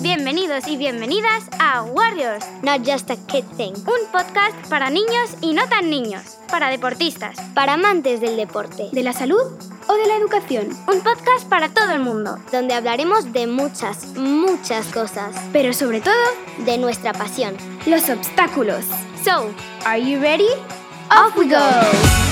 Bienvenidos y bienvenidas a Warriors, Not Just a Kid Thing. un podcast para niños y no tan niños, para deportistas, Para amantes del deporte. de la salud o de la educación. Un podcast para todo el mundo, Donde hablaremos de muchas, muchas cosas. pero sobre todo, De nuestra pasión. los obstáculos. So, are you ready? Off we go!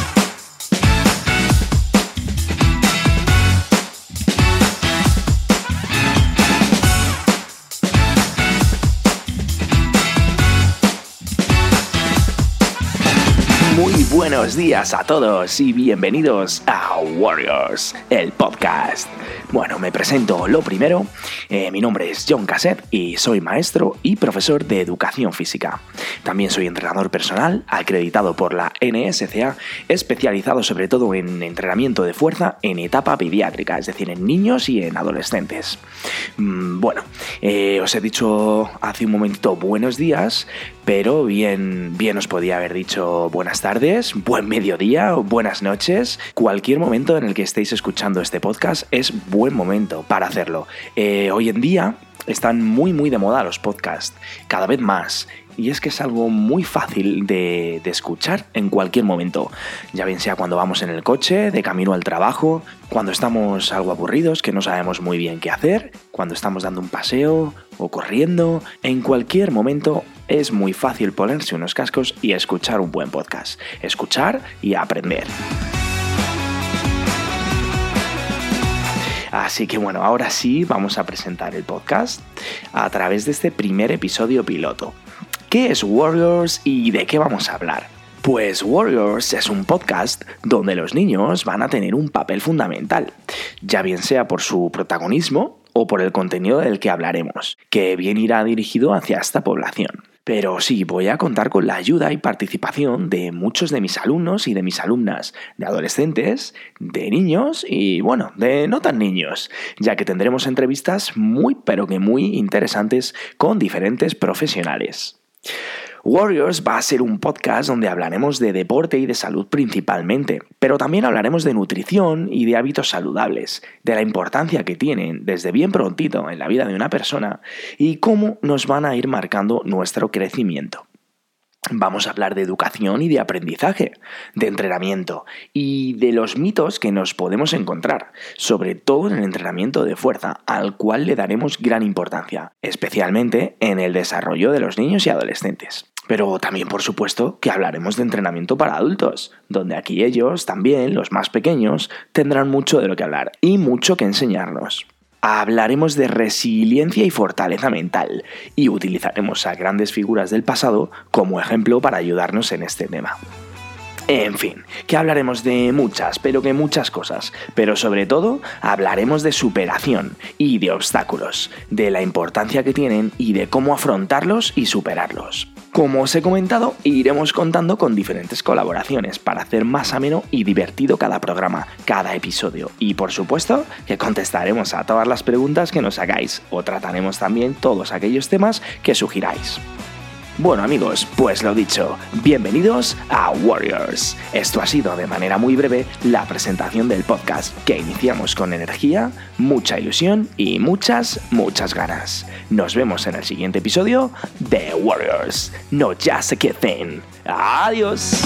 Buenos días a todos y bienvenidos a Warriors, el podcast. Bueno, me presento lo primero. eh, mi nombre es John Cassett y soy maestro y profesor de educación física. También soy entrenador personal acreditado por la NSCA, especializado sobre todo en entrenamiento de fuerza en etapa pediátrica, es decir, en niños y en adolescentes. Mm, Bueno, eh, os he dicho hace un momentito buenos días, pero bien, bien os podía haber dicho buenas tardes, buen mediodía buenas noches. Cualquier momento en el que estéis escuchando este podcast es buen momento para hacerlo. Eh, hoy en día están muy muy de moda los podcasts, cada vez más. Y es que es algo muy fácil de, de escuchar en cualquier momento, ya bien sea cuando vamos en el coche, de camino al trabajo, cuando estamos algo aburridos, que no sabemos muy bien qué hacer, cuando estamos dando un paseo o corriendo, en cualquier momento es muy fácil ponerse unos cascos y escuchar un buen podcast, escuchar y aprender. Así que bueno, ahora sí vamos a presentar el podcast a través de este primer episodio piloto. ¿Qué es Warriors y de qué vamos a hablar? Pues Warriors es un podcast donde los niños van a tener un papel fundamental, ya bien sea por su protagonismo o por el contenido del que hablaremos, que bien irá dirigido hacia esta población. Pero sí, voy a contar con la ayuda y participación de muchos de mis alumnos y de mis alumnas, de adolescentes, de niños y bueno, de no tan niños, ya que tendremos entrevistas muy pero que muy interesantes con diferentes profesionales. Warriors va a ser un podcast donde hablaremos de deporte y de salud principalmente, pero también hablaremos de nutrición y de hábitos saludables, de la importancia que tienen desde bien prontito en la vida de una persona y cómo nos van a ir marcando nuestro crecimiento. Vamos a hablar de educación y de aprendizaje, de entrenamiento y de los mitos que nos podemos encontrar, sobre todo en el entrenamiento de fuerza, al cual le daremos gran importancia, especialmente en el desarrollo de los niños y adolescentes. Pero también, por supuesto, que hablaremos de entrenamiento para adultos, donde aquí ellos, también los más pequeños, tendrán mucho de lo que hablar y mucho que enseñarnos. Hablaremos de resiliencia y fortaleza mental y utilizaremos a grandes figuras del pasado como ejemplo para ayudarnos en este tema. En fin, que hablaremos de muchas, pero que muchas cosas, pero sobre todo hablaremos de superación y de obstáculos, de la importancia que tienen y de cómo afrontarlos y superarlos. Como os he comentado, iremos contando con diferentes colaboraciones para hacer más ameno y divertido cada programa, cada episodio. Y por supuesto que contestaremos a todas las preguntas que nos hagáis o trataremos también todos aquellos temas que sugiráis. Bueno amigos, pues lo dicho, bienvenidos a Warriors. Esto ha sido de manera muy breve la presentación del podcast que iniciamos con energía, mucha ilusión y muchas, muchas ganas. Nos vemos en el siguiente episodio de Warriors, no just a kid thing. Adiós.